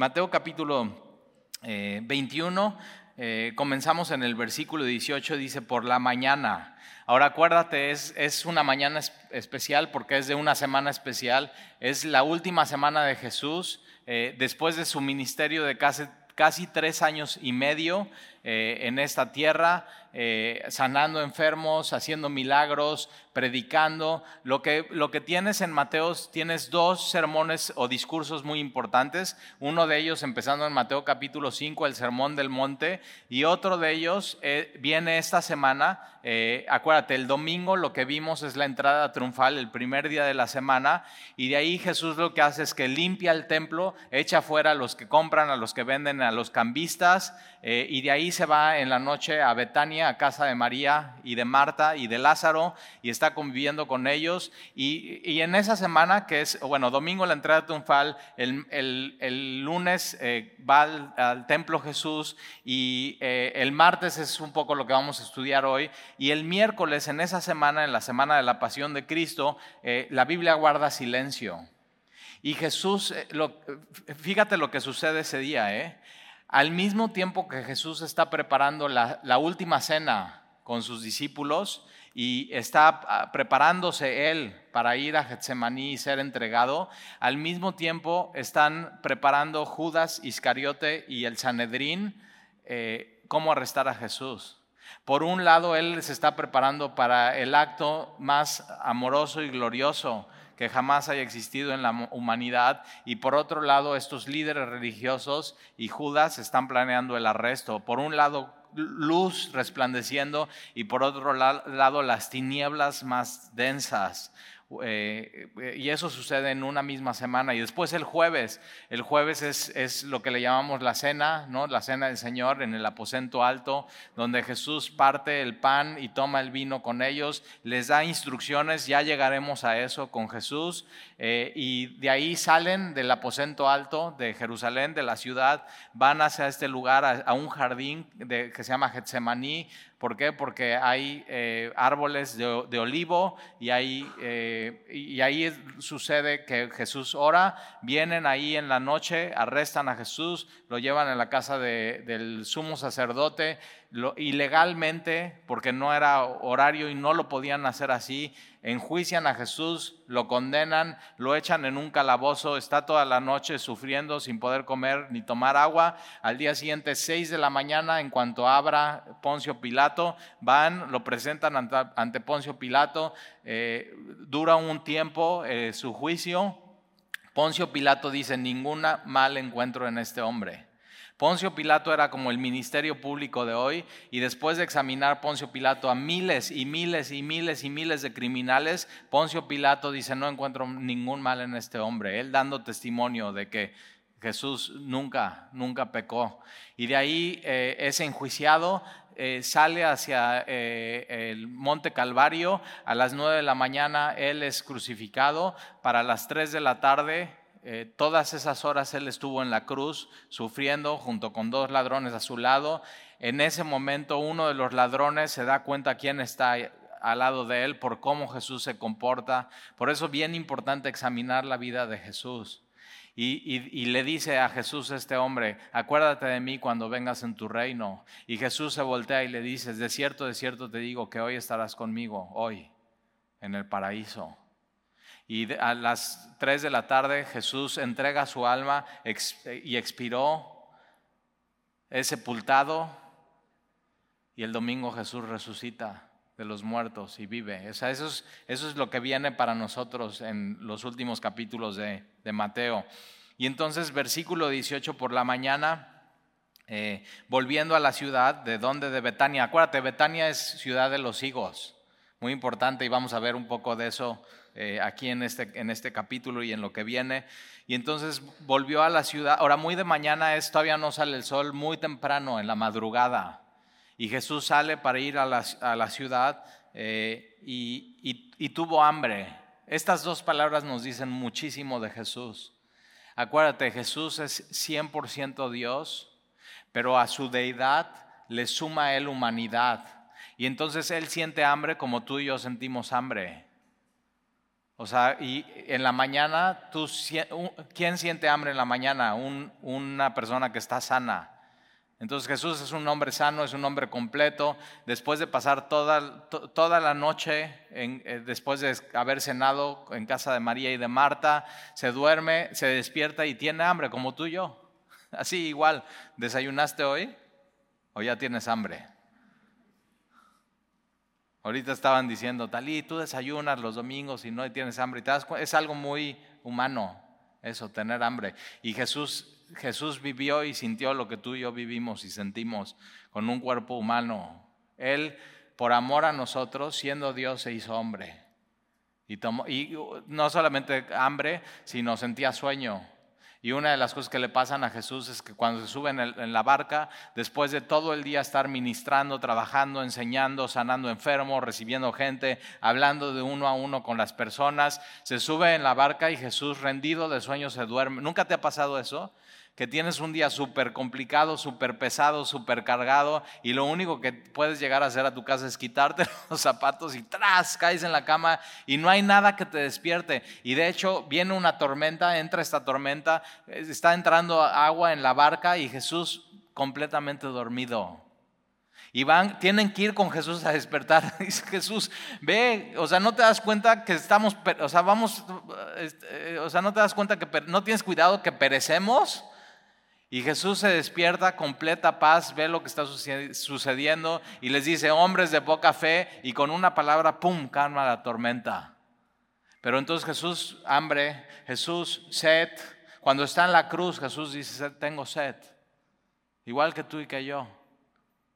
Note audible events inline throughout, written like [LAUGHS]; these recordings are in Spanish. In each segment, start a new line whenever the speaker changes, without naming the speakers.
Mateo capítulo 21, eh, eh, comenzamos en el versículo 18, dice, por la mañana. Ahora acuérdate, es, es una mañana especial porque es de una semana especial, es la última semana de Jesús, eh, después de su ministerio de casi, casi tres años y medio en esta tierra, sanando enfermos, haciendo milagros, predicando. Lo que, lo que tienes en Mateo, tienes dos sermones o discursos muy importantes. Uno de ellos empezando en Mateo capítulo 5, el Sermón del Monte, y otro de ellos eh, viene esta semana. Eh, acuérdate, el domingo lo que vimos es la entrada triunfal, el primer día de la semana, y de ahí Jesús lo que hace es que limpia el templo, echa fuera a los que compran, a los que venden, a los cambistas, eh, y de ahí se va en la noche a Betania, a casa de María y de Marta y de Lázaro, y está conviviendo con ellos. Y, en esa semana, que es, bueno, domingo la entrada triunfal, el, el, lunes eh, va al, templo Jesús y eh, el martes es un poco lo que vamos a estudiar hoy. Y el miércoles, en esa semana, en la semana de la pasión de Cristo, la Biblia guarda silencio. Y Jesús, fíjate lo que sucede ese día, ¿eh? Al mismo tiempo que Jesús está preparando la, última cena con sus discípulos, y está ah, preparándose él para ir a Getsemaní y ser entregado, al mismo tiempo están preparando Judas Iscariote y el Sanedrín eh, cómo arrestar a Jesús. Por un lado, él se está preparando para el acto más amoroso y glorioso que jamás haya existido en la humanidad. Y por otro lado, estos líderes religiosos y Judas están planeando el arresto. Por un lado, luz resplandeciendo y por otro lado las tinieblas más densas. Eh, y eso sucede en una misma semana. Y después el jueves, el jueves es, lo que le llamamos la cena, ¿no? la cena del Señor en el aposento alto, donde Jesús parte el pan y toma el vino con ellos, les da instrucciones, ya llegaremos a eso con Jesús, eh, y de ahí salen del aposento alto de Jerusalén, de la ciudad, van hacia este lugar, a, un jardín que se llama Getsemaní, ¿Por qué? Porque hay eh, árboles de, olivo y eh, y ahí sucede que Jesús ora, vienen ahí en la noche, arrestan a Jesús, lo llevan a la casa del sumo sacerdote, ilegalmente, porque no era horario y no lo podían hacer así, enjuician a Jesús, lo condenan, lo echan en un calabozo, está toda la noche sufriendo sin poder comer ni tomar agua. Al día siguiente, seis de la mañana, en cuanto abra Poncio Pilato, van, lo presentan ante, Poncio Pilato, eh, dura un tiempo eh, su juicio. Poncio Pilato dice, ninguna mal encuentro en este hombre. Poncio Pilato era como el ministerio público de hoy y después de examinar Poncio Pilato a miles y miles y miles y miles de criminales, Poncio Pilato dice, no encuentro ningún mal en este hombre, él dando testimonio de que Jesús nunca, nunca pecó. Y de ahí eh, es enjuiciado, eh, sale hacia eh, el Monte Calvario, a las nueve de la mañana él es crucificado, para las tres de la tarde eh, todas esas horas él estuvo en la cruz sufriendo junto con dos ladrones a su lado. En ese momento uno de los ladrones se da cuenta quién está al lado de él por cómo Jesús se comporta. Por eso es bien importante examinar la vida de Jesús. Y, le dice a Jesús este hombre, acuérdate de mí cuando vengas en tu reino. Y Jesús se voltea y le dice, de cierto, de cierto te digo que hoy estarás conmigo, hoy, en el paraíso. Y a las 3 de la tarde Jesús entrega su alma y expiró, es sepultado y el domingo Jesús resucita de los muertos y vive. eso, es, eso es lo que viene para nosotros en los últimos capítulos de, Mateo. Y entonces versículo 18 por la mañana, eh, volviendo a la ciudad, ¿de dónde? De Betania. Acuérdate, Betania es ciudad de los higos, muy importante y vamos a ver un poco de eso eh, aquí en este, en este capítulo y en lo que viene. Y entonces volvió a la ciudad. Ahora, muy de mañana es, todavía no sale el sol, muy temprano, en la madrugada. Y Jesús sale para ir a la, a la ciudad eh, y, y tuvo hambre. Estas dos palabras nos dicen muchísimo de Jesús. Acuérdate, Jesús es 100% Dios, pero a su deidad le suma a él humanidad. Y entonces él siente hambre como tú y yo sentimos hambre. O sea, y en la mañana, ¿quién siente hambre en la mañana? una persona que está sana. Entonces Jesús es un hombre sano, es un hombre completo. Después de pasar toda, toda la noche, eh, después de haber cenado en casa de María y de Marta, se duerme, se despierta y tiene hambre, como tú y yo. [LAUGHS] Así igual, ¿desayunaste hoy o ya tienes hambre? Ahorita estaban diciendo, Talí, tú desayunas los domingos y no tienes hambre. Es algo muy humano eso, tener hambre. Y Jesús, Jesús vivió y sintió lo que tú y yo vivimos y sentimos con un cuerpo humano. Él, por amor a nosotros, siendo Dios, se hizo hombre. Y, y no solamente hambre, sino sentía sueño. Y una de las cosas que le pasan a Jesús es que cuando se sube en, la barca, después de todo el día estar ministrando, trabajando, enseñando, sanando enfermos, recibiendo gente, hablando de uno a uno con las personas, se sube en la barca y Jesús rendido de sueño se duerme. ¿Nunca te ha pasado eso? Que tienes un día súper complicado, súper pesado, súper cargado y lo único que puedes llegar a hacer a tu casa es quitarte [LAUGHS] los zapatos y tras, caes en la cama y no hay nada que te despierte. Y de hecho viene una tormenta, entra esta tormenta, está entrando agua en la barca y Jesús completamente dormido. Y van, tienen que ir con Jesús a despertar. [LAUGHS] Dice Jesús, ve, o sea, no te das cuenta que estamos, o sea, vamos, este, o sea, no te das cuenta que no tienes cuidado que perecemos. Y Jesús se despierta, completa paz, ve lo que está sucediendo y les dice, hombres de poca fe, y con una palabra, ¡pum!, calma la tormenta. Pero entonces Jesús, hambre, Jesús, sed. Cuando está en la cruz, Jesús dice, tengo sed. Igual que tú y que yo.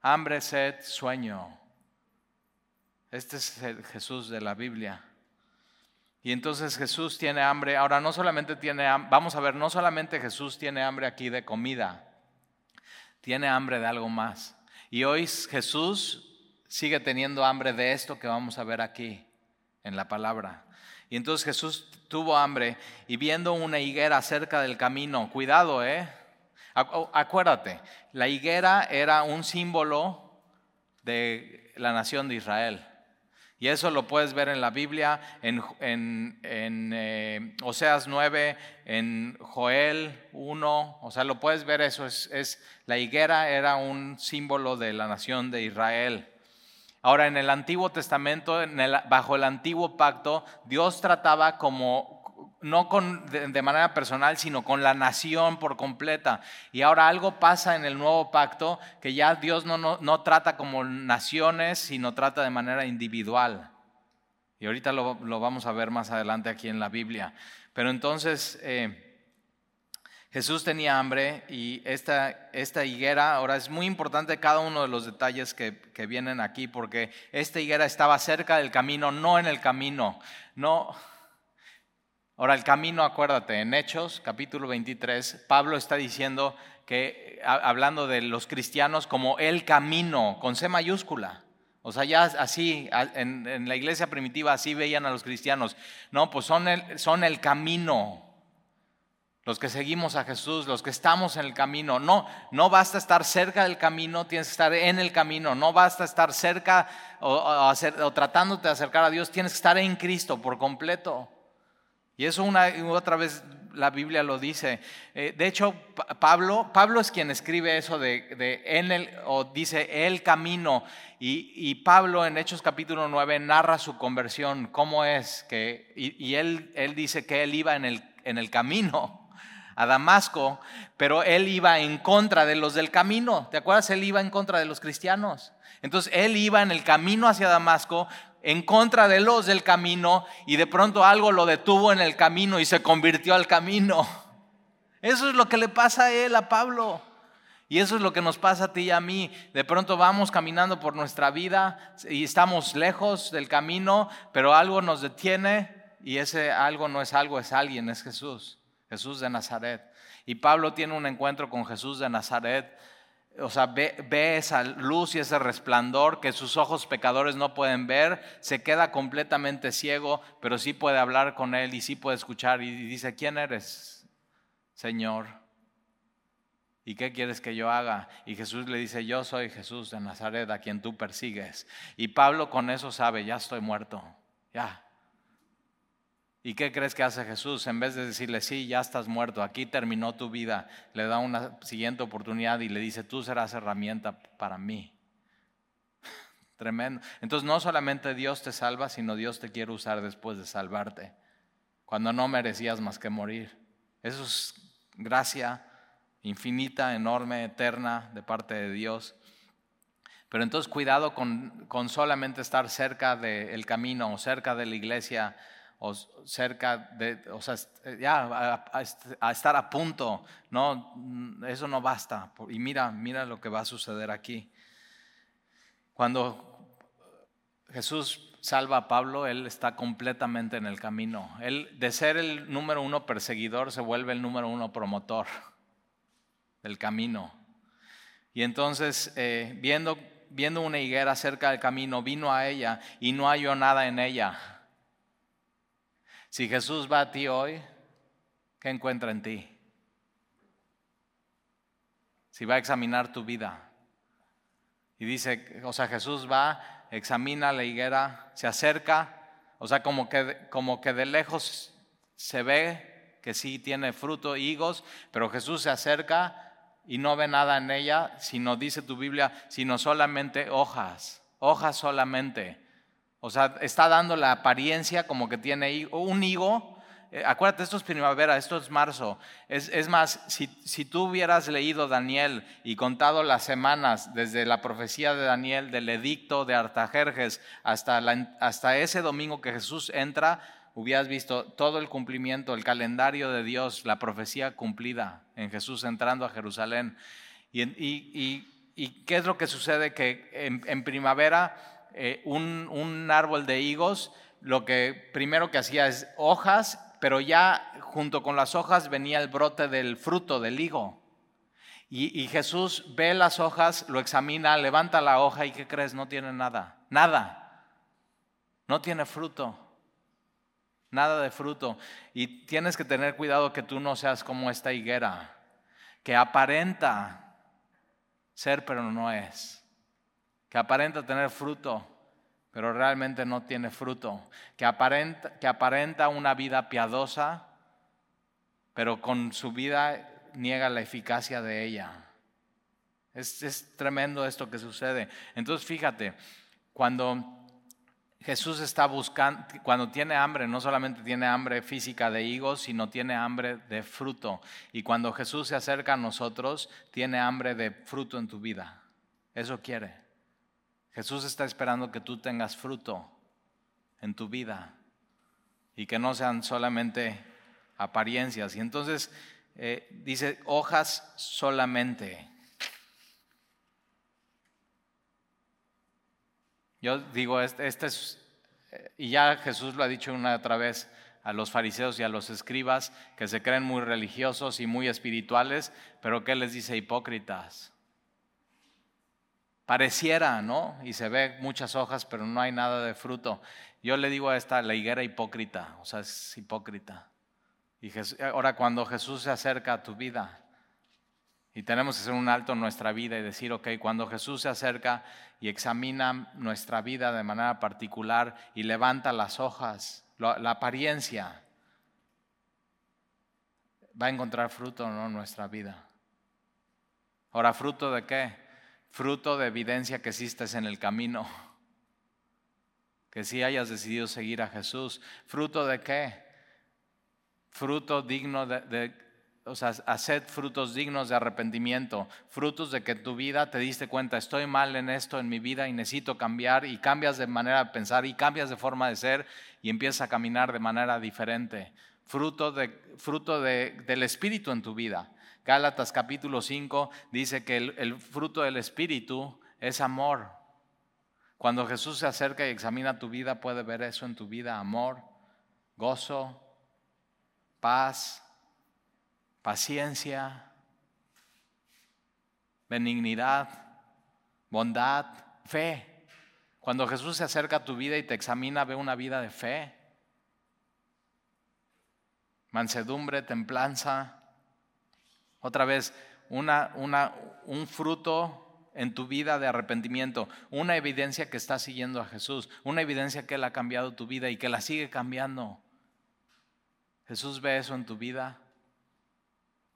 Hambre, sed, sueño. Este es el Jesús de la Biblia. Y entonces Jesús tiene hambre. Ahora no solamente tiene hambre, vamos a ver, no solamente Jesús tiene hambre aquí de comida, tiene hambre de algo más. Y hoy Jesús sigue teniendo hambre de esto que vamos a ver aquí en la palabra. Y entonces Jesús tuvo hambre y viendo una higuera cerca del camino, cuidado, ¿eh? Acuérdate, la higuera era un símbolo de la nación de Israel. Y eso lo puedes ver en la Biblia, en, eh, Oseas 9, en Joel 1, o sea, lo puedes ver eso, es, la higuera era un símbolo de la nación de Israel. Ahora, en el Antiguo Testamento, bajo el Antiguo Pacto, Dios trataba como no con, de, manera personal, sino con la nación por completa. Y ahora algo pasa en el nuevo pacto que ya Dios no, no, trata como naciones, sino trata de manera individual. Y ahorita lo, vamos a ver más adelante aquí en la Biblia. Pero entonces eh, Jesús tenía hambre y esta, esta higuera, ahora es muy importante cada uno de los detalles que, que vienen aquí, porque esta higuera estaba cerca del camino, no en el camino. No, Ahora, el camino, acuérdate, en Hechos, capítulo 23, Pablo está diciendo que, hablando de los cristianos como el camino, con C mayúscula. O sea, ya así, en, la iglesia primitiva así veían a los cristianos. No, pues son el, son el camino. Los que seguimos a Jesús, los que estamos en el camino. No, no basta estar cerca del camino, tienes que estar en el camino. No basta estar cerca o, o tratándote de acercar a Dios, tienes que estar en Cristo por completo. Y eso una otra vez la Biblia lo dice. Eh, de hecho, Pablo, Pablo es quien escribe eso de, en el, o dice el camino. Y, Pablo en Hechos capítulo 9 narra su conversión, cómo es que, y, él, él dice que él iba en el, en el camino a Damasco, pero él iba en contra de los del camino. ¿Te acuerdas? Él iba en contra de los cristianos. Entonces él iba en el camino hacia Damasco en contra de los del camino y de pronto algo lo detuvo en el camino y se convirtió al camino. Eso es lo que le pasa a él, a Pablo. Y eso es lo que nos pasa a ti y a mí. De pronto vamos caminando por nuestra vida y estamos lejos del camino, pero algo nos detiene y ese algo no es algo, es alguien, es Jesús, Jesús de Nazaret. Y Pablo tiene un encuentro con Jesús de Nazaret o sea, ve, esa luz y ese resplandor que sus ojos pecadores no pueden ver, se queda completamente ciego, pero sí puede hablar con él y sí puede escuchar y dice, ¿quién eres, Señor? ¿Y qué quieres que yo haga? Y Jesús le dice, yo soy Jesús de Nazaret, a quien tú persigues. Y Pablo con eso sabe, ya estoy muerto, ya. ¿Y qué crees que hace Jesús? En vez de decirle, sí, ya estás muerto, aquí terminó tu vida, le da una siguiente oportunidad y le dice, tú serás herramienta para mí. [LAUGHS] Tremendo. Entonces no solamente Dios te salva, sino Dios te quiere usar después de salvarte, cuando no merecías más que morir. Eso es gracia infinita, enorme, eterna de parte de Dios. Pero entonces cuidado con, solamente estar cerca del camino o cerca de la iglesia o cerca de, o sea, ya a, estar a punto, no, eso no basta. Y mira, mira lo que va a suceder aquí. Cuando Jesús salva a Pablo, él está completamente en el camino. Él, de ser el número uno perseguidor, se vuelve el número uno promotor del camino. Y entonces, eh, viendo, viendo una higuera cerca del camino, vino a ella y no halló nada en ella. Si Jesús va a ti hoy, ¿qué encuentra en ti? Si va a examinar tu vida. Y dice, o sea, Jesús va, examina la higuera, se acerca, o sea, como que, como que de lejos se ve que sí tiene fruto, higos, pero Jesús se acerca y no ve nada en ella, sino dice tu Biblia, sino solamente hojas, hojas solamente. O sea, está dando la apariencia como que tiene un higo. Eh, acuérdate, esto es primavera, esto es marzo. Es, más, si, si, tú hubieras leído Daniel y contado las semanas desde la profecía de Daniel, del edicto de Artajerjes, hasta, hasta ese domingo que Jesús entra, hubieras visto todo el cumplimiento, el calendario de Dios, la profecía cumplida en Jesús entrando a Jerusalén. ¿Y, qué es lo que sucede? Que en, primavera eh, un, árbol de higos, lo que primero que hacía es hojas, pero ya junto con las hojas venía el brote del fruto del higo. Y, y Jesús ve las hojas, lo examina, levanta la hoja y ¿qué crees? No tiene nada, nada. No tiene fruto nada de fruto. Y tienes que tener cuidado que tú no seas como esta higuera, que aparenta ser pero no es, que aparenta tener fruto, pero realmente no tiene fruto, que aparenta, una vida piadosa, pero con su vida niega la eficacia de ella. Es tremendo esto que sucede. Entonces fíjate, cuando Jesús está buscando, cuando tiene hambre, no solamente tiene hambre física de higos, sino tiene hambre de fruto. Y cuando Jesús se acerca a nosotros, tiene hambre de fruto en tu vida. Eso quiere. Jesús está esperando que tú tengas fruto en tu vida y que no sean solamente apariencias. Y entonces eh, dice hojas solamente. Yo digo, este, este, es, eh, y ya Jesús lo ha dicho una otra vez a los fariseos y a los escribas que se creen muy religiosos y muy espirituales, pero ¿qué les dice hipócritas? Pareciera, ¿no? Y se ve muchas hojas, pero no hay nada de fruto. Yo le digo a esta, la higuera hipócrita, o sea, es hipócrita. Y ahora cuando Jesús se acerca a tu vida, y tenemos que hacer un alto en nuestra vida y decir, ok, cuando Jesús se acerca y examina nuestra vida de manera particular y levanta las hojas, la apariencia, va a encontrar fruto ¿no? en nuestra vida. Ahora, ¿fruto de qué? Fruto de evidencia que existes en el camino. Que si hayas decidido seguir a Jesús. ¿Fruto de qué? Fruto digno de o sea, haced frutos dignos de arrepentimiento, frutos de que tu vida te diste cuenta, estoy mal en esto en mi vida y necesito cambiar y cambias de manera de pensar y cambias de forma de ser y empiezas a caminar de manera diferente. Fruto, de, fruto del Espíritu en tu vida. Gálatas capítulo 5 dice que el, el fruto del Espíritu es amor. Cuando Jesús se acerca y examina tu vida, puede ver eso en tu vida, amor, gozo, paz, paciencia, benignidad, bondad, fe. Cuando Jesús se acerca a tu vida y te examina, ve una vida de fe, mansedumbre, templanza. Otra vez, una, una, un fruto en tu vida de arrepentimiento, una evidencia que estás siguiendo a Jesús, una evidencia que Él ha cambiado tu vida y que la sigue cambiando. Jesús ve eso en tu vida.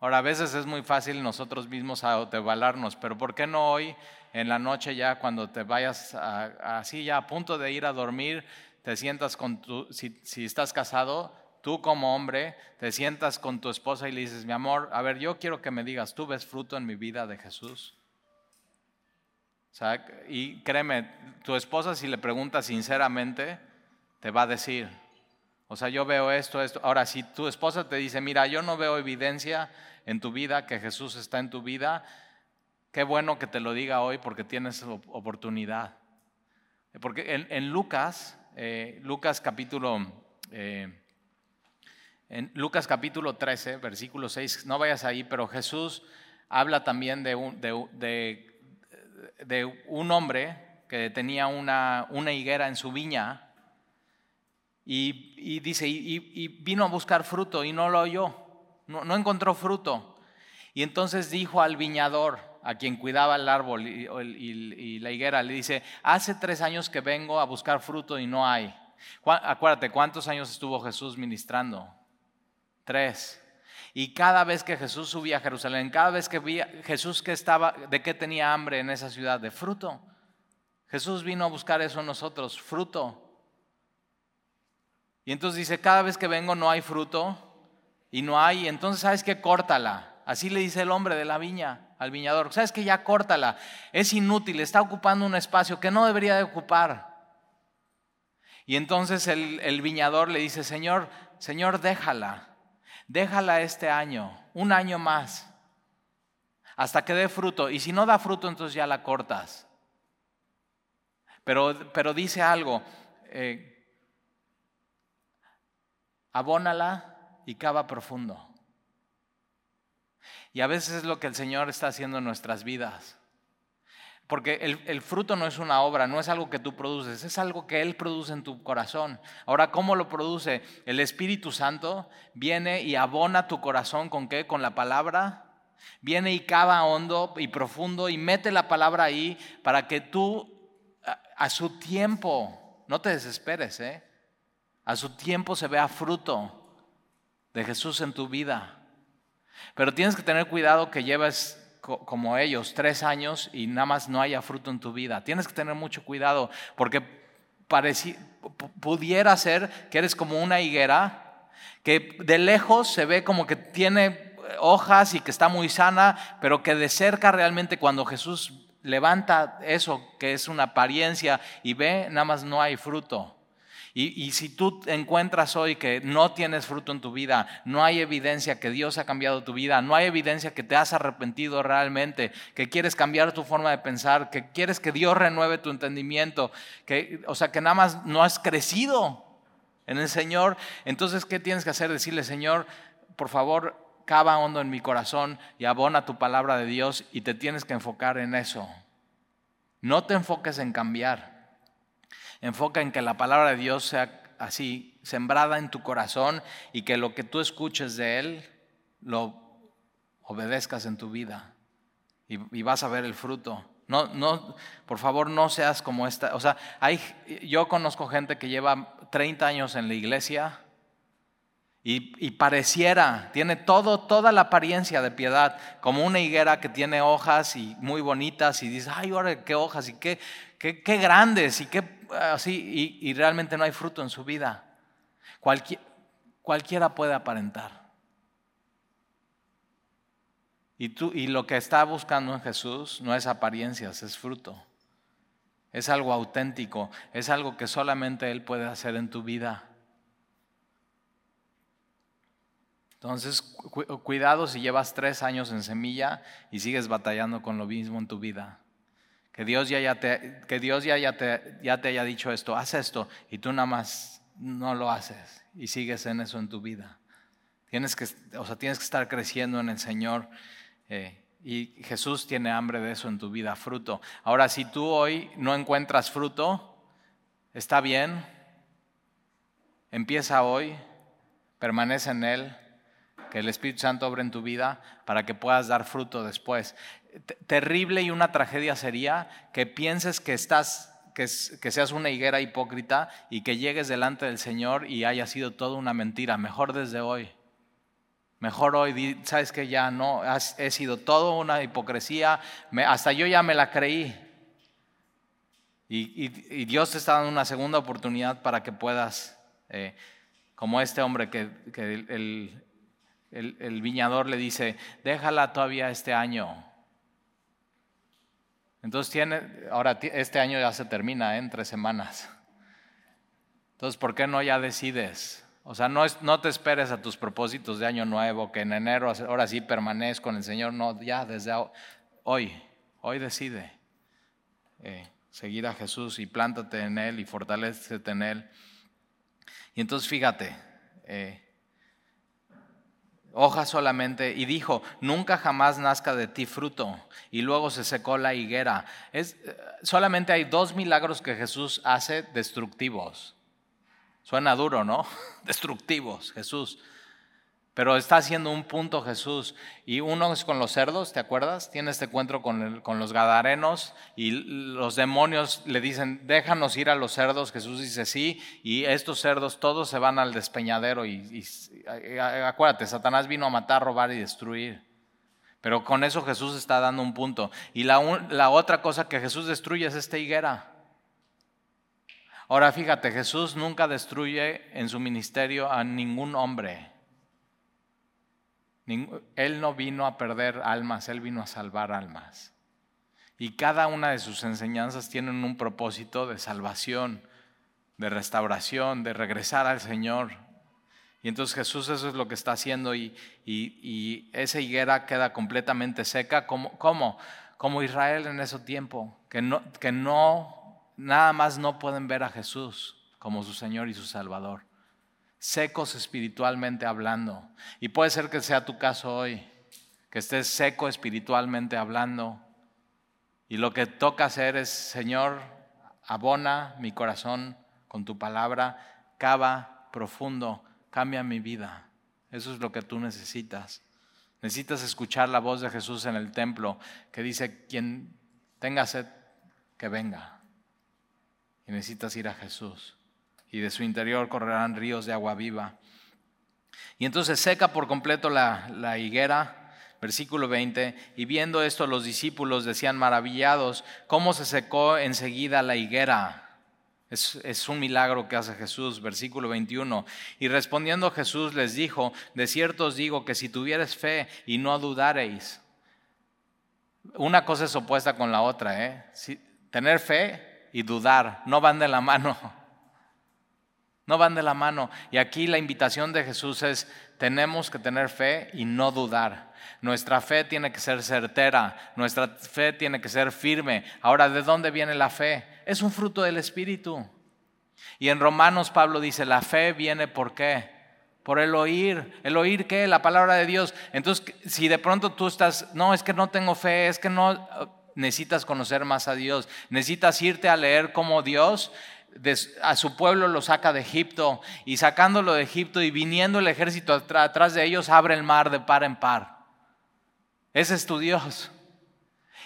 Ahora, a veces es muy fácil nosotros mismos autoevaluarnos, pero ¿por qué no hoy, en la noche ya, cuando te vayas así ya a punto de ir a dormir, te sientas con tu, si, si estás casado, tú como hombre, te sientas con tu esposa y le dices, mi amor, a ver, yo quiero que me digas, ¿tú ves fruto en mi vida de Jesús? y créeme, tu esposa si le preguntas sinceramente, te va a decir, o sea, yo veo esto, esto. Ahora, si tu esposa te dice, mira, yo no veo evidencia en tu vida, que Jesús está en tu vida, qué bueno que te lo diga hoy porque tienes oportunidad. Porque en, Lucas, eh, Lucas capítulo... Eh, en Lucas capítulo 13, versículo 6, no vayas ahí, pero Jesús habla también de un, de, de, un hombre que tenía una, una higuera en su viña y, dice, y, vino a buscar fruto y no lo oyó, no, encontró fruto. Y entonces dijo al viñador, a quien cuidaba el árbol y, la higuera, le dice, hace tres años que vengo a buscar fruto y no hay. Acuérdate, ¿cuántos años estuvo Jesús ministrando? Tres. Y cada vez que Jesús subía a Jerusalén, cada vez que veía Jesús que estaba, ¿de qué tenía hambre en esa ciudad? De fruto. Jesús vino a buscar eso en nosotros, fruto. Y entonces dice, cada vez que vengo no hay fruto y no hay, entonces sabes que córtala. Así le dice el hombre de la viña al viñador, sabes que ya córtala, es inútil, está ocupando un espacio que no debería de ocupar. Y entonces el viñador le dice, Señor, Señor, déjala, déjala este año, un año más, hasta que dé fruto. Y si no da fruto, entonces ya la cortas. Pero, pero dice algo, eh, abónala y cava profundo. Y a veces es lo que el Señor está haciendo en nuestras vidas. Porque el, fruto no es una obra, no es algo que tú produces, es algo que Él produce en tu corazón. Ahora, ¿cómo lo produce? El Espíritu Santo viene y abona tu corazón con qué? Con la palabra. Viene y cava hondo y profundo y mete la palabra ahí para que tú a, a su tiempo, no te desesperes, ¿eh? a su tiempo se vea fruto de Jesús en tu vida. Pero tienes que tener cuidado que lleves como ellos tres años y nada más no haya fruto en tu vida. Tienes que tener mucho cuidado porque pudiera ser que eres como una higuera que de lejos se ve como que tiene hojas y que está muy sana, pero que de cerca realmente cuando Jesús levanta eso que es una apariencia y ve, nada más no hay fruto. Y, si tú encuentras hoy que no tienes fruto en tu vida, no hay evidencia que Dios ha cambiado tu vida, no hay evidencia que te has arrepentido realmente, que quieres cambiar tu forma de pensar, que quieres que Dios renueve tu entendimiento, que, o sea, que nada más no has crecido en el Señor, entonces, ¿qué tienes que hacer? Decirle, Señor, por favor, cava hondo en mi corazón y abona tu palabra de Dios y te tienes que enfocar en eso. No te enfoques en cambiar. Enfoca en que la palabra de Dios sea así, sembrada en tu corazón y que lo que tú escuches de Él lo obedezcas en tu vida y, vas a ver el fruto. No, no, por favor, no seas como esta. O sea, hay, yo conozco gente que lleva 30 años en la iglesia y, pareciera, tiene todo, toda la apariencia de piedad, como una higuera que tiene hojas y muy bonitas y dices, ay, ahora qué hojas y qué, qué, qué grandes y qué así y, realmente no hay fruto en su vida. cualquiera puede aparentar. Y, tú, y lo que está buscando en Jesús no es apariencias, es fruto. Es algo auténtico, es algo que solamente Él puede hacer en tu vida. Entonces, cuidado si llevas tres años en semilla y sigues batallando con lo mismo en tu vida. Que Dios ya, te, que Dios ya, ya te haya dicho esto, haz esto, y tú nada más no lo haces y sigues en eso en tu vida. Tienes que, o sea, tienes que estar creciendo en el Señor. Eh, y Jesús tiene hambre de eso en tu vida, fruto. Ahora, si tú hoy no encuentras fruto, está bien. Empieza hoy, permanece en Él, que el Espíritu Santo obre en tu vida para que puedas dar fruto después terrible y una tragedia sería que pienses que estás que, seas una higuera hipócrita y que llegues delante del Señor y haya sido toda una mentira. Mejor desde hoy. Mejor hoy, sabes que ya no, he sido todo una hipocresía, hasta yo ya me la creí. Y, Dios te está dando una segunda oportunidad para que puedas, eh, como este hombre que, el viñador le dice, déjala todavía este año, entonces tiene, ahora este año ya se termina ¿eh? en tres semanas. Entonces, ¿por qué no ya decides? O sea, no, no te esperes a tus propósitos de año nuevo, que en enero ahora sí permanezco con el Señor. No, ya desde hoy, hoy decide eh, seguir a Jesús y plántate en Él y fortalecete en Él. Y entonces fíjate, eh, hoja solamente, y dijo, nunca jamás nazca de ti fruto. Y luego se secó la higuera. Es, eh, solamente hay dos milagros que Jesús hace destructivos. Suena duro, ¿no? [LAUGHS] Destructivos, Jesús. Pero está haciendo un punto Jesús. Y uno es con los cerdos, ¿te acuerdas? Tiene este encuentro con, con, los gadarenos y los demonios le dicen, déjanos ir a los cerdos. Jesús dice sí. Y estos cerdos todos se van al despeñadero. Y, acuérdate, Satanás vino a matar, robar y destruir. Pero con eso Jesús está dando un punto. Y la, la otra cosa que Jesús destruye es esta higuera. Ahora fíjate, Jesús nunca destruye en su ministerio a ningún hombre. Él no vino a perder almas, Él vino a salvar almas. Y cada una de sus enseñanzas tienen un propósito de salvación, de restauración, de regresar al Señor. Y entonces Jesús eso es lo que está haciendo y, esa higuera queda completamente seca. ¿Cómo? Como Israel en ese tiempo, que no, que no, nada más no pueden ver a Jesús como su Señor y su Salvador secos espiritualmente hablando. Y puede ser que sea tu caso hoy, que estés seco espiritualmente hablando. Y lo que toca hacer es, Señor, abona mi corazón con tu palabra, cava profundo, cambia mi vida. Eso es lo que tú necesitas. Necesitas escuchar la voz de Jesús en el templo que dice, quien tenga sed, que venga. Y necesitas ir a Jesús y de su interior correrán ríos de agua viva. Y entonces seca por completo la, higuera, versículo 20, y viendo esto los discípulos decían maravillados, ¿cómo se secó enseguida la higuera? Es, es, un milagro que hace Jesús, versículo 21. Y respondiendo Jesús les dijo, de cierto os digo que si tuvieres fe y no dudareis, una cosa es opuesta con la otra, ¿eh? tener fe y dudar no van de la mano. No van de la mano. Y aquí la invitación de Jesús es, tenemos que tener fe y no dudar. Nuestra fe tiene que ser certera, nuestra fe tiene que ser firme. Ahora, ¿de dónde viene la fe? Es un fruto del Espíritu. Y en Romanos Pablo dice, la fe viene por qué? Por el oír. ¿El oír qué? La palabra de Dios. Entonces, si de pronto tú estás, no, es que no tengo fe, es que no, necesitas conocer más a Dios, necesitas irte a leer como Dios a su pueblo lo saca de Egipto y sacándolo de Egipto y viniendo el ejército atrás de ellos abre el mar de par en par. Ese es tu Dios.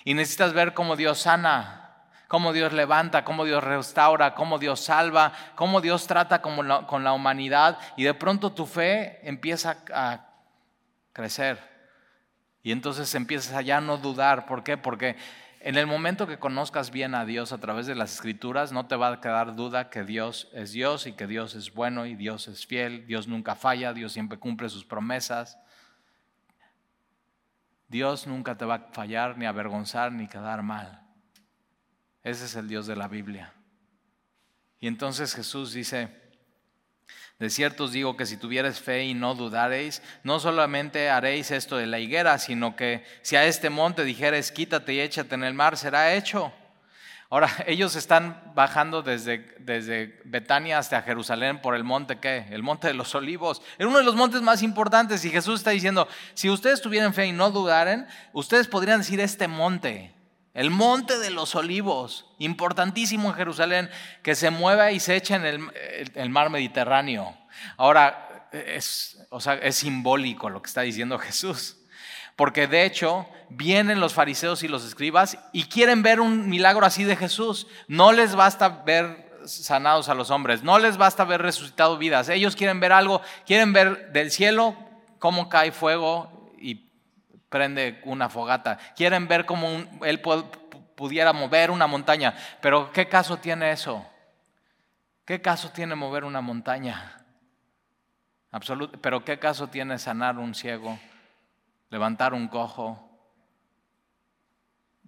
Y necesitas ver cómo Dios sana, cómo Dios levanta, cómo Dios restaura, cómo Dios salva, cómo Dios trata con la, humanidad y de pronto tu fe empieza a crecer. Y entonces empiezas a ya no dudar. ¿Por qué? Porque en el momento que conozcas bien a Dios a través de las escrituras, no te va a quedar duda que Dios es Dios y que Dios es bueno y Dios es fiel, Dios nunca falla, Dios siempre cumple sus promesas. Dios nunca te va a fallar, ni avergonzar, ni quedar mal. Ese es el Dios de la Biblia. Y entonces Jesús dice, de cierto os digo que si tuvieres fe y no dudaréis, no solamente haréis esto de la higuera, sino que si a este monte dijeres quítate y échate en el mar, será hecho. Ahora, [LAUGHS] ellos están bajando desde, desde Betania hasta Jerusalén por el monte, ¿qué? El monte de los olivos. Es uno de los montes más importantes y Jesús está diciendo, si ustedes tuvieran fe y no dudaren, ustedes podrían decir este monte, el monte de los olivos, importantísimo en Jerusalén, que se mueva y se echa en el, mar Mediterráneo. Ahora, es, o sea, es simbólico lo que está diciendo Jesús. Porque de hecho vienen los fariseos y los escribas y quieren ver un milagro así de Jesús. No les basta ver sanados a los hombres, no les basta ver resucitado vidas. Ellos quieren ver algo, quieren ver del cielo cómo cae fuego prende una fogata. Quieren ver cómo él pudiera mover una montaña. Pero ¿qué caso tiene eso? ¿Qué caso tiene mover una montaña? Pero ¿qué caso tiene sanar un ciego? Levantar un cojo,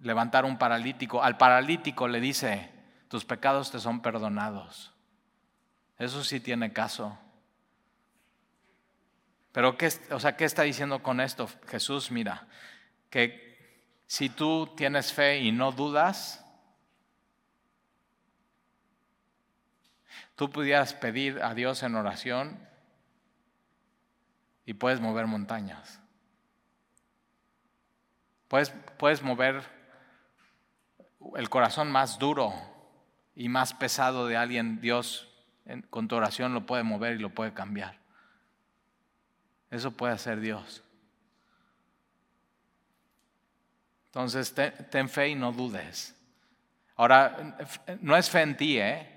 levantar un paralítico. Al paralítico le dice, tus pecados te son perdonados. Eso sí tiene caso. Pero, ¿qué, o sea, ¿qué está diciendo con esto Jesús? Mira, que si tú tienes fe y no dudas, tú pudieras pedir a Dios en oración y puedes mover montañas. Puedes, puedes mover el corazón más duro y más pesado de alguien, Dios con tu oración lo puede mover y lo puede cambiar. Eso puede hacer Dios. Entonces, ten, fe y no dudes. Ahora, no es fe en ti, ¿eh?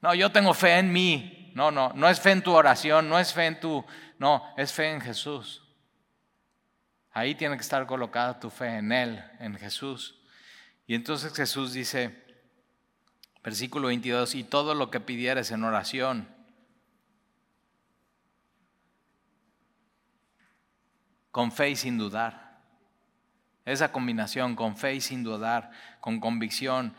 No, yo tengo fe en mí. No, no, no es fe en tu oración, no es fe en tu... No, es fe en Jesús. Ahí tiene que estar colocada tu fe en Él, en Jesús. Y entonces Jesús dice, versículo 22, y todo lo que pidieres en oración, con fe y sin dudar. Esa combinación, con fe y sin dudar, con convicción,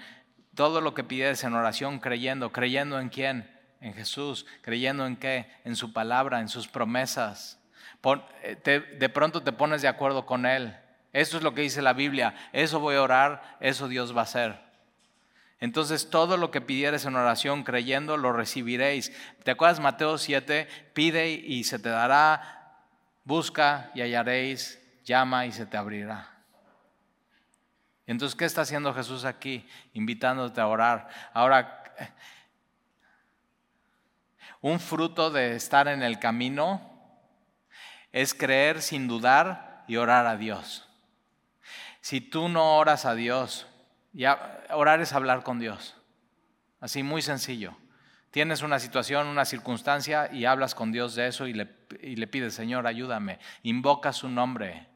todo lo que pidieres en oración creyendo, creyendo en quién, en Jesús, creyendo en qué, en su palabra, en sus promesas. Eh, de pronto te pones de acuerdo con Él. Eso es lo que dice la Biblia. Eso voy a orar, eso Dios va a hacer. Entonces todo lo que pidieres en oración creyendo lo recibiréis. ¿Te acuerdas Mateo 7? Pide y se te dará, busca y hallaréis, llama y se te abrirá. Entonces, ¿qué está haciendo Jesús aquí? Invitándote a orar. Ahora, un fruto de estar en el camino es creer sin dudar y orar a Dios. Si tú no oras a Dios, ya, orar es hablar con Dios. Así muy sencillo. Tienes una situación, una circunstancia y hablas con Dios de eso y le, pides, Señor, ayúdame. Invoca su nombre.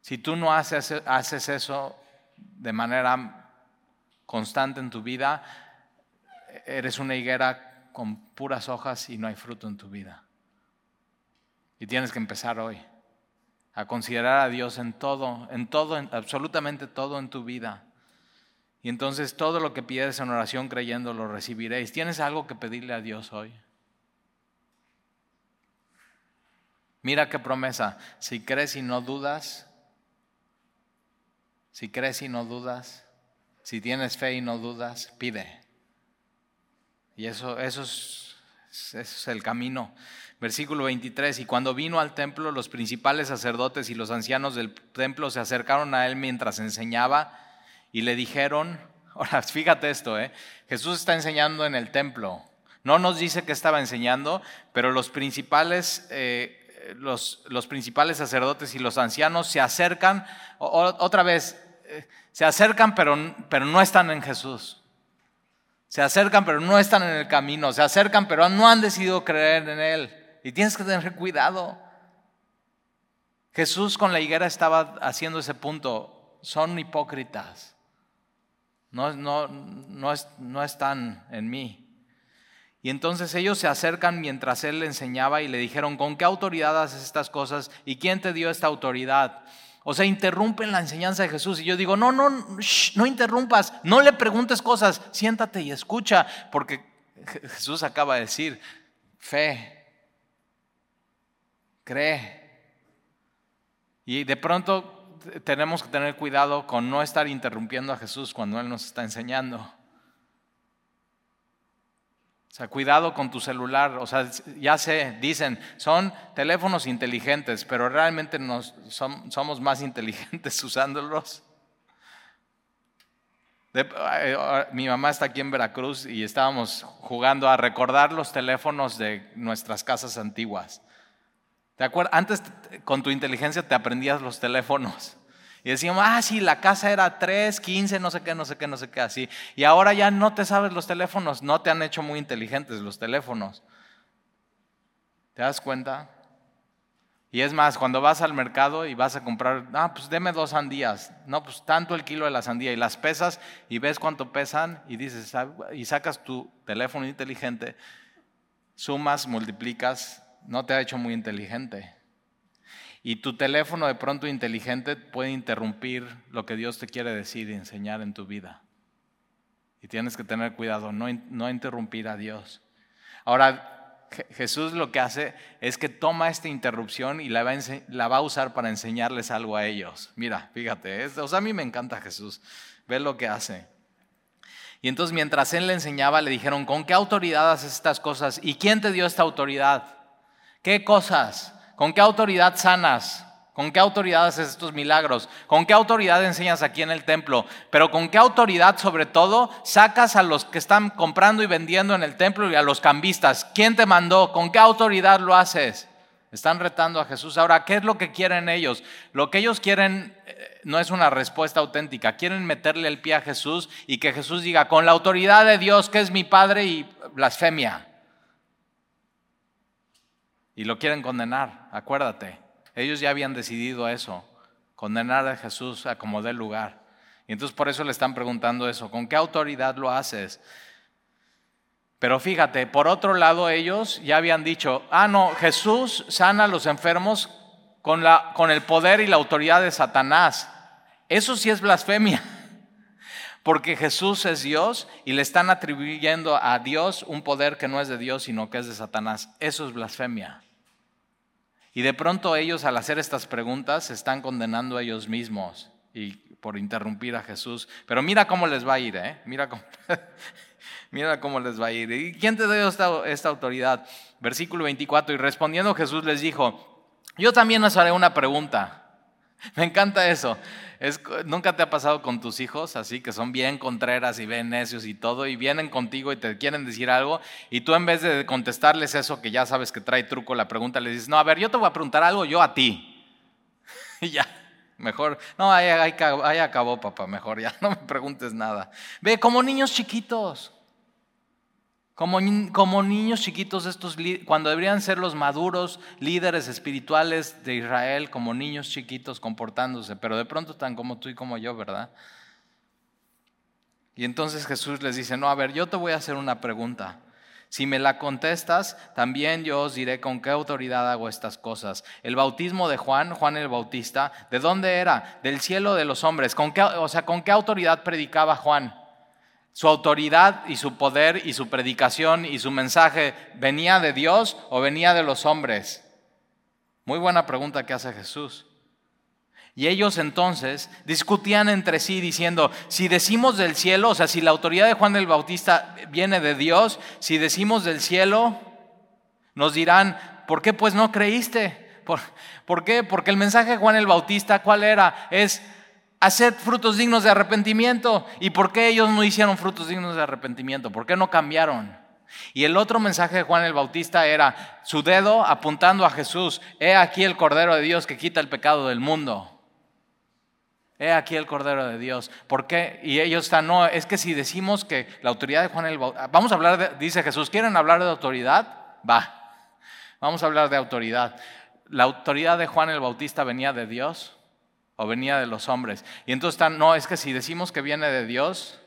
Si tú no haces, haces eso de manera constante en tu vida, eres una higuera con puras hojas y no hay fruto en tu vida. Y tienes que empezar hoy a considerar a Dios en todo, en todo, en absolutamente todo en tu vida. Y entonces todo lo que pides en oración creyendo lo recibiréis. ¿Tienes algo que pedirle a Dios hoy? Mira qué promesa. Si crees y no dudas, si crees y no dudas, si tienes fe y no dudas, pide. Y eso, es, eso es el camino. Versículo 23, y cuando vino al templo, los principales sacerdotes y los ancianos del templo se acercaron a él mientras enseñaba y le dijeron, [LAUGHS] ahora fíjate esto, ¿eh? Jesús está enseñando en el templo. No nos dice que estaba enseñando, pero los principales, eh, los, principales sacerdotes y los ancianos se acercan, otra vez, eh, se acercan pero, pero no están en Jesús. Se acercan pero no están en el camino, se acercan pero no han decidido creer en Él. Y tienes que tener cuidado. Jesús con la higuera estaba haciendo ese punto. Son hipócritas. No, no, no, no están en mí. Y entonces ellos se acercan mientras él le enseñaba y le dijeron, ¿con qué autoridad haces estas cosas? ¿Y quién te dio esta autoridad? O sea, interrumpen la enseñanza de Jesús. Y yo digo, no, no, no interrumpas, no le preguntes cosas, siéntate y escucha, porque Jesús acaba de decir, fe, cree. Y de pronto tenemos que tener cuidado con no estar interrumpiendo a Jesús cuando Él nos está enseñando. O sea, cuidado con tu celular. O sea, ya sé, dicen, son teléfonos inteligentes, pero realmente nos, somos más inteligentes [LAUGHS] usándolos. Eh, mi mamá está aquí en Veracruz y estábamos jugando a recordar los teléfonos de nuestras casas antiguas. ¿Te acuerdas? Antes con tu inteligencia te aprendías los teléfonos. Y decíamos, ah, sí, la casa era 3, 15, no sé qué, no sé qué, no sé qué, así. Y ahora ya no te sabes los teléfonos, no te han hecho muy inteligentes los teléfonos. ¿Te das cuenta? Y es más, cuando vas al mercado y vas a comprar, ah, pues deme dos sandías. No, pues tanto el kilo de la sandía. Y las pesas y ves cuánto pesan y dices, ah", y sacas tu teléfono inteligente, sumas, multiplicas, no te ha hecho muy inteligente. Y tu teléfono de pronto inteligente puede interrumpir lo que Dios te quiere decir y enseñar en tu vida. Y tienes que tener cuidado, no, no interrumpir a Dios. Ahora, Jesús lo que hace es que toma esta interrupción y la va, a usar para enseñarles algo a ellos. Mira, fíjate, o sea, a mí me encanta Jesús. Ve lo que hace. Y entonces mientras él le enseñaba, le dijeron, ¿con qué autoridad haces estas cosas? ¿Y quién te dio esta autoridad? ¿Qué cosas? ¿Con qué autoridad sanas? ¿Con qué autoridad haces estos milagros? ¿Con qué autoridad enseñas aquí en el templo? Pero con qué autoridad sobre todo sacas a los que están comprando y vendiendo en el templo y a los cambistas. ¿Quién te mandó? ¿Con qué autoridad lo haces? Están retando a Jesús. Ahora, ¿qué es lo que quieren ellos? Lo que ellos quieren eh, no es una respuesta auténtica. Quieren meterle el pie a Jesús y que Jesús diga, con la autoridad de Dios, que es mi Padre, y blasfemia. Y lo quieren condenar, acuérdate. Ellos ya habían decidido eso, condenar a Jesús a como dé lugar. Y entonces por eso le están preguntando eso, ¿con qué autoridad lo haces? Pero fíjate, por otro lado ellos ya habían dicho, ah, no, Jesús sana a los enfermos con, la, con el poder y la autoridad de Satanás. Eso sí es blasfemia, [LAUGHS] porque Jesús es Dios y le están atribuyendo a Dios un poder que no es de Dios, sino que es de Satanás. Eso es blasfemia. Y de pronto ellos al hacer estas preguntas se están condenando a ellos mismos y por interrumpir a Jesús. Pero mira cómo les va a ir, ¿eh? Mira cómo, [LAUGHS] les va a ir. ¿Y quién te dio esta, esta autoridad? Versículo 24. Y respondiendo Jesús les dijo, yo también os haré una pregunta. [LAUGHS] Me encanta eso. ¿Nunca te ha pasado con tus hijos así, que son bien contreras y bien necios y todo, y vienen contigo y te quieren decir algo, y tú en vez de contestarles eso que ya sabes que trae truco la pregunta, les dices, no, a ver, yo te voy a preguntar algo yo a ti. [LAUGHS] y ya, mejor, no, ahí, ahí acabó papá, mejor, ya [LAUGHS] no me preguntes nada. Ve, como niños chiquitos. Como, como, niños chiquitos, estos, cuando deberían ser los maduros líderes espirituales de Israel, como niños chiquitos comportándose, pero de pronto están como tú y como yo, ¿verdad? Y entonces Jesús les dice, no, a ver, yo te voy a hacer una pregunta. Si me la contestas, también yo os diré con qué autoridad hago estas cosas. El bautismo de Juan, Juan el Bautista, ¿de dónde era? Del cielo de los hombres. ¿Con qué, o sea, ¿con qué autoridad predicaba Juan? Su autoridad y su poder y su predicación y su mensaje venía de Dios o venía de los hombres. Muy buena pregunta que hace Jesús. Y ellos entonces discutían entre sí diciendo, si decimos del cielo, o sea, si la autoridad de Juan el Bautista viene de Dios, si decimos del cielo, nos dirán, ¿por qué pues no creíste? ¿Por, ¿por qué? Porque el mensaje de Juan el Bautista, ¿cuál era? Es, Haced frutos dignos de arrepentimiento. ¿Y por qué ellos no hicieron frutos dignos de arrepentimiento? ¿Por qué no cambiaron? Y el otro mensaje de Juan el Bautista era su dedo apuntando a Jesús. He aquí el Cordero de Dios que quita el pecado del mundo. He aquí el Cordero de Dios. ¿Por qué? Y ellos están, no, es que si decimos que la autoridad de Juan el Bautista, vamos a hablar, de, dice Jesús, ¿quieren hablar de autoridad? Va, vamos a hablar de autoridad. La autoridad de Juan el Bautista venía de Dios o venía de los hombres. Y entonces están, no, es que si decimos que viene de Dios,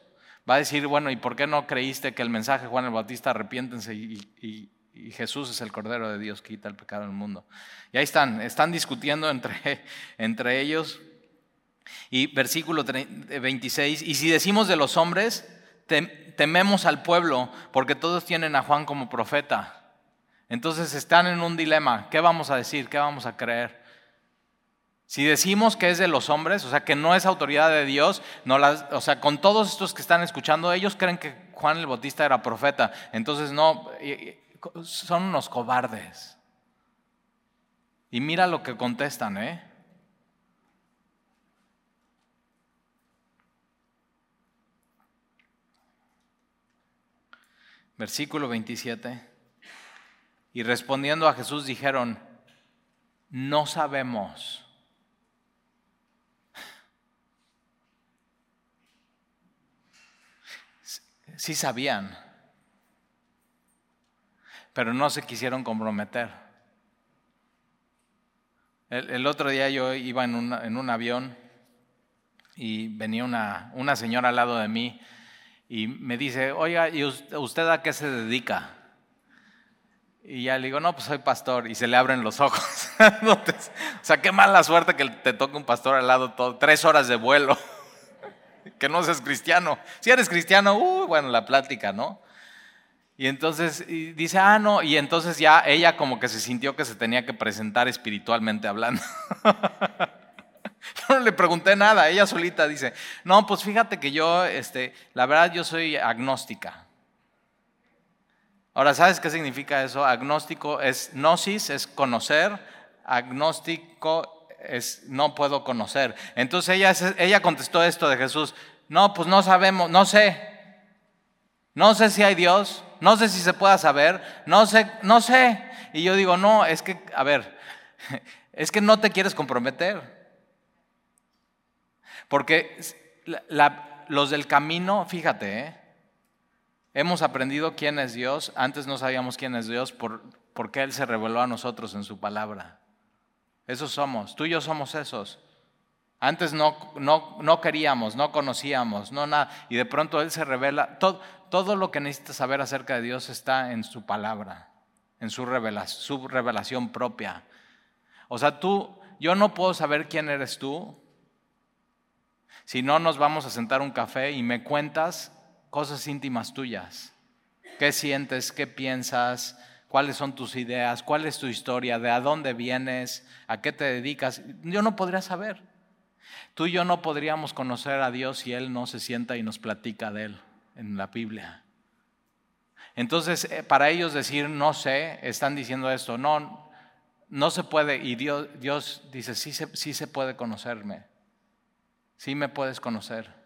va a decir, bueno, ¿y por qué no creíste que el mensaje de Juan el Bautista, arrepiéntense y, Jesús es el Cordero de Dios quita el pecado del mundo? Y ahí están, están discutiendo entre, [LAUGHS] entre ellos. Y versículo 26, y si decimos de los hombres, tememos al pueblo, porque todos tienen a Juan como profeta. Entonces están en un dilema, ¿qué vamos a decir? ¿Qué vamos a creer? Si decimos que es de los hombres, o sea, que no es autoridad de Dios, no las, o sea, con todos estos que están escuchando, ellos creen que Juan el Bautista era profeta. Entonces, no, son unos cobardes. Y mira lo que contestan, ¿eh? Versículo 27. Y respondiendo a Jesús dijeron, no sabemos. Sí sabían, pero no se quisieron comprometer. El, otro día yo iba en, en, un avión y venía una, una señora al lado de mí y me dice, oiga, ¿y usted a qué se dedica? Y ya le digo, no, pues soy pastor. Y se le abren los ojos. [LAUGHS] o sea, qué mala suerte que te toque un pastor al lado todo, tres horas de vuelo. [LAUGHS] que no seas cristiano. Si eres cristiano, uh, bueno, la plática, ¿no? Y entonces dice, ah, no, y entonces ya ella como que se sintió que se tenía que presentar espiritualmente hablando. [LAUGHS] yo no le pregunté nada, ella solita dice, no, pues fíjate que yo, este, la verdad yo soy agnóstica. Ahora, ¿sabes qué significa eso? Agnóstico es gnosis, es conocer. Agnóstico es no puedo conocer. Entonces ella, ella contestó esto de Jesús. No, pues no sabemos, no sé. No sé si hay Dios, no sé si se pueda saber, no sé, no sé. Y yo digo, no, es que, a ver, [LAUGHS] es que no te quieres comprometer. Porque los del camino, fíjate, ¿eh? Hemos aprendido quién es Dios. Antes no sabíamos quién es Dios por, porque Él se reveló a nosotros en su palabra. Esos somos. Tú y yo somos esos. Antes no, no, no queríamos, no conocíamos, no nada. Y de pronto Él se revela. Todo, todo lo que necesitas saber acerca de Dios está en su palabra, en su revelación, su revelación propia. O sea, tú, yo no puedo saber quién eres tú si no nos vamos a sentar un café y me cuentas cosas íntimas tuyas. ¿Qué sientes? ¿Qué piensas? ¿Cuáles son tus ideas? ¿Cuál es tu historia? ¿De a dónde vienes? ¿A qué te dedicas? Yo no podría saber. Tú y yo no podríamos conocer a Dios si Él no se sienta y nos platica de Él en la Biblia. Entonces, eh, para ellos decir no sé, están diciendo esto, no, no se puede. Y Dios, Dios dice, sí sí se puede conocerme, sí me puedes conocer.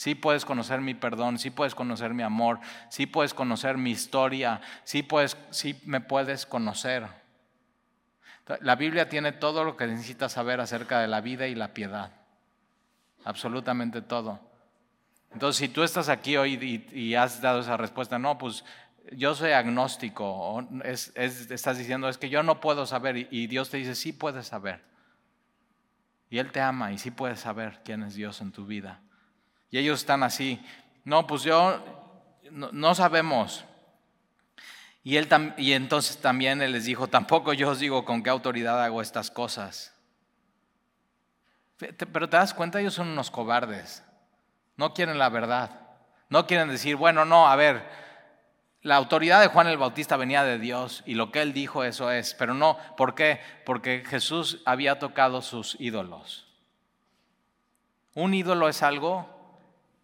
Sí puedes conocer mi perdón, sí puedes conocer mi amor, sí puedes conocer mi historia, sí, puedes, sí me puedes conocer. La Biblia tiene todo lo que necesitas saber acerca de la vida y la piedad. Absolutamente todo. Entonces, si tú estás aquí hoy y, has dado esa respuesta, no, pues yo soy agnóstico, estás diciendo, es que yo no puedo saber, y, y Dios te dice, sí puedes saber. Y Él te ama y sí puedes saber quién es Dios en tu vida. Y ellos están así, no, pues yo no, sabemos. Y, él y entonces también él les dijo, tampoco yo os digo con qué autoridad hago estas cosas. Pero te das cuenta, ellos son unos cobardes. No quieren la verdad. No quieren decir, bueno, no, a ver, la autoridad de Juan el Bautista venía de Dios y lo que él dijo eso es. Pero no, ¿por qué? Porque Jesús había tocado sus ídolos. Un ídolo es algo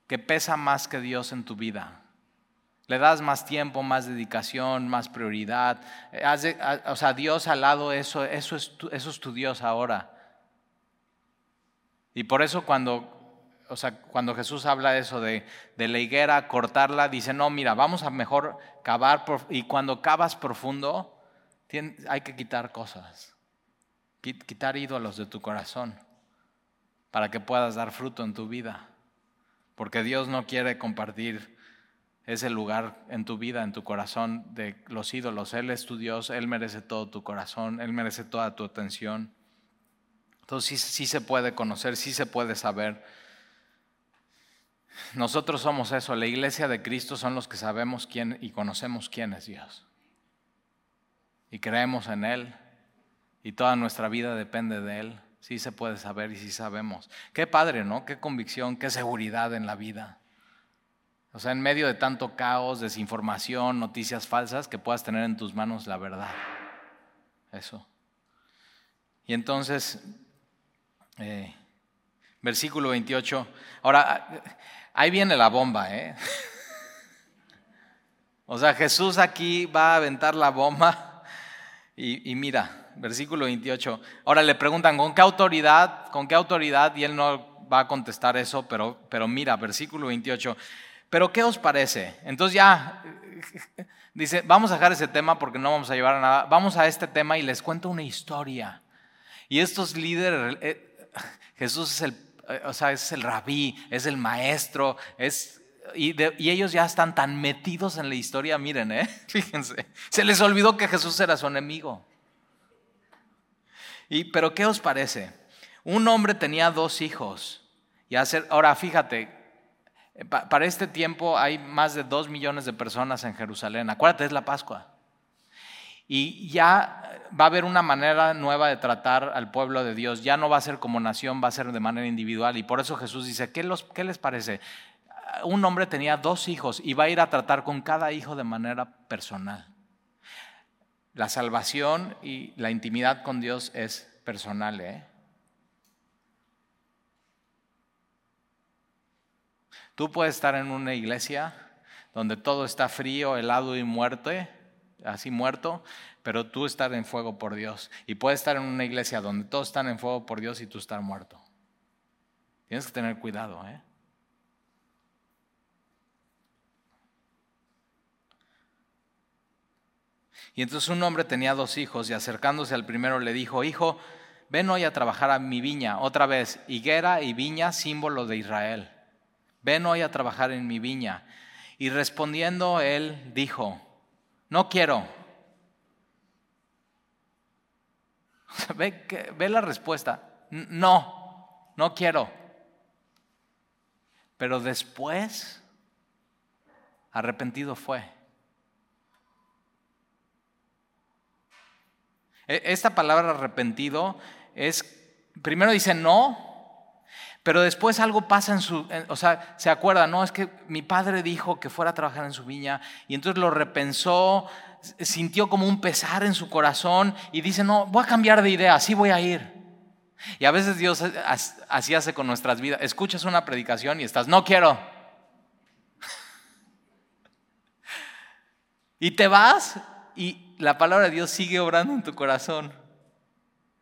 que pesa más que Dios en tu vida. Le das más tiempo, más dedicación, más prioridad. o sea, Dios al lado, eso, eso, es, eso es tu Dios ahora. Y por eso cuando, o sea, cuando Jesús habla eso de, de, la higuera, cortarla, dice, no, mira, vamos a mejor cavar. y cuando cavas profundo, hay que quitar cosas. Quitar ídolos de tu corazón para que puedas dar fruto en tu vida porque Dios no quiere compartir ese lugar en tu vida, en tu corazón de los ídolos. Él es tu Dios, Él merece todo tu corazón, Él merece toda tu atención. Entonces sí, se puede conocer, sí se puede saber. Nosotros somos eso, la iglesia de Cristo son los que sabemos quién y conocemos quién es Dios. Y creemos en Él y toda nuestra vida depende de Él. Sí se puede saber y sí sabemos. Qué padre, ¿no? Qué convicción, qué seguridad en la vida. O sea, en medio de tanto caos, desinformación, noticias falsas, que puedas tener en tus manos la verdad. Eso. Y entonces, eh, versículo 28. Ahora, ahí viene la bomba, ¿eh? [LAUGHS] O sea, Jesús aquí va a aventar la bomba y, mira, versículo 28. Ahora le preguntan, ¿con qué autoridad? ¿Con qué autoridad? Y él no va a contestar eso, pero, pero mira, versículo 28. Pero ¿qué os parece? Entonces ya [LAUGHS] dice, vamos a dejar ese tema porque no vamos a llevar a nada. Vamos a este tema y les cuento una historia. Y estos líderes, eh, [LAUGHS] Jesús es el, eh, o sea, es el rabí, es el maestro, es, y, ellos ya están tan metidos en la historia, miren, ¿eh? [LAUGHS] fíjense, se les olvidó que Jesús era su enemigo. Y, pero ¿qué os parece? Un hombre tenía dos hijos. Y ahora fíjate, para este tiempo hay más de dos millones de personas en Jerusalén. Acuérdate, es la Pascua. Y ya va a haber una manera nueva de tratar al pueblo de Dios. Ya no va a ser como nación, va a ser de manera individual. Y por eso Jesús dice, ¿qué, los, qué les parece? Un hombre tenía dos hijos y va a ir a tratar con cada hijo de manera personal. La salvación y la intimidad con Dios es personal. ¿eh? Tú puedes estar en una iglesia donde todo está frío, helado y muerto, así muerto, pero tú estar en fuego por Dios. Y puedes estar en una iglesia donde todos están en fuego por Dios y tú estar muerto. Tienes que tener cuidado, ¿eh? Y entonces un hombre tenía dos hijos y acercándose al primero le dijo, hijo, ven hoy a trabajar a mi viña. Otra vez, higuera y viña, símbolo de Israel. Ven hoy a trabajar en mi viña. Y respondiendo él dijo, no quiero. [LAUGHS] Ve, ve la respuesta, no, no quiero. Pero después, arrepentido fue. Esta palabra arrepentido es, primero dice no, pero después algo pasa en su, o sea, se acuerda, no, es que mi padre dijo que fuera a trabajar en su viña y entonces lo repensó, sintió como un pesar en su corazón y dice, no, voy a cambiar de idea, así voy a ir. Y a veces Dios así hace con nuestras vidas. Escuchas una predicación y estás, no quiero. [LAUGHS] y te vas y la palabra de Dios sigue obrando en tu corazón.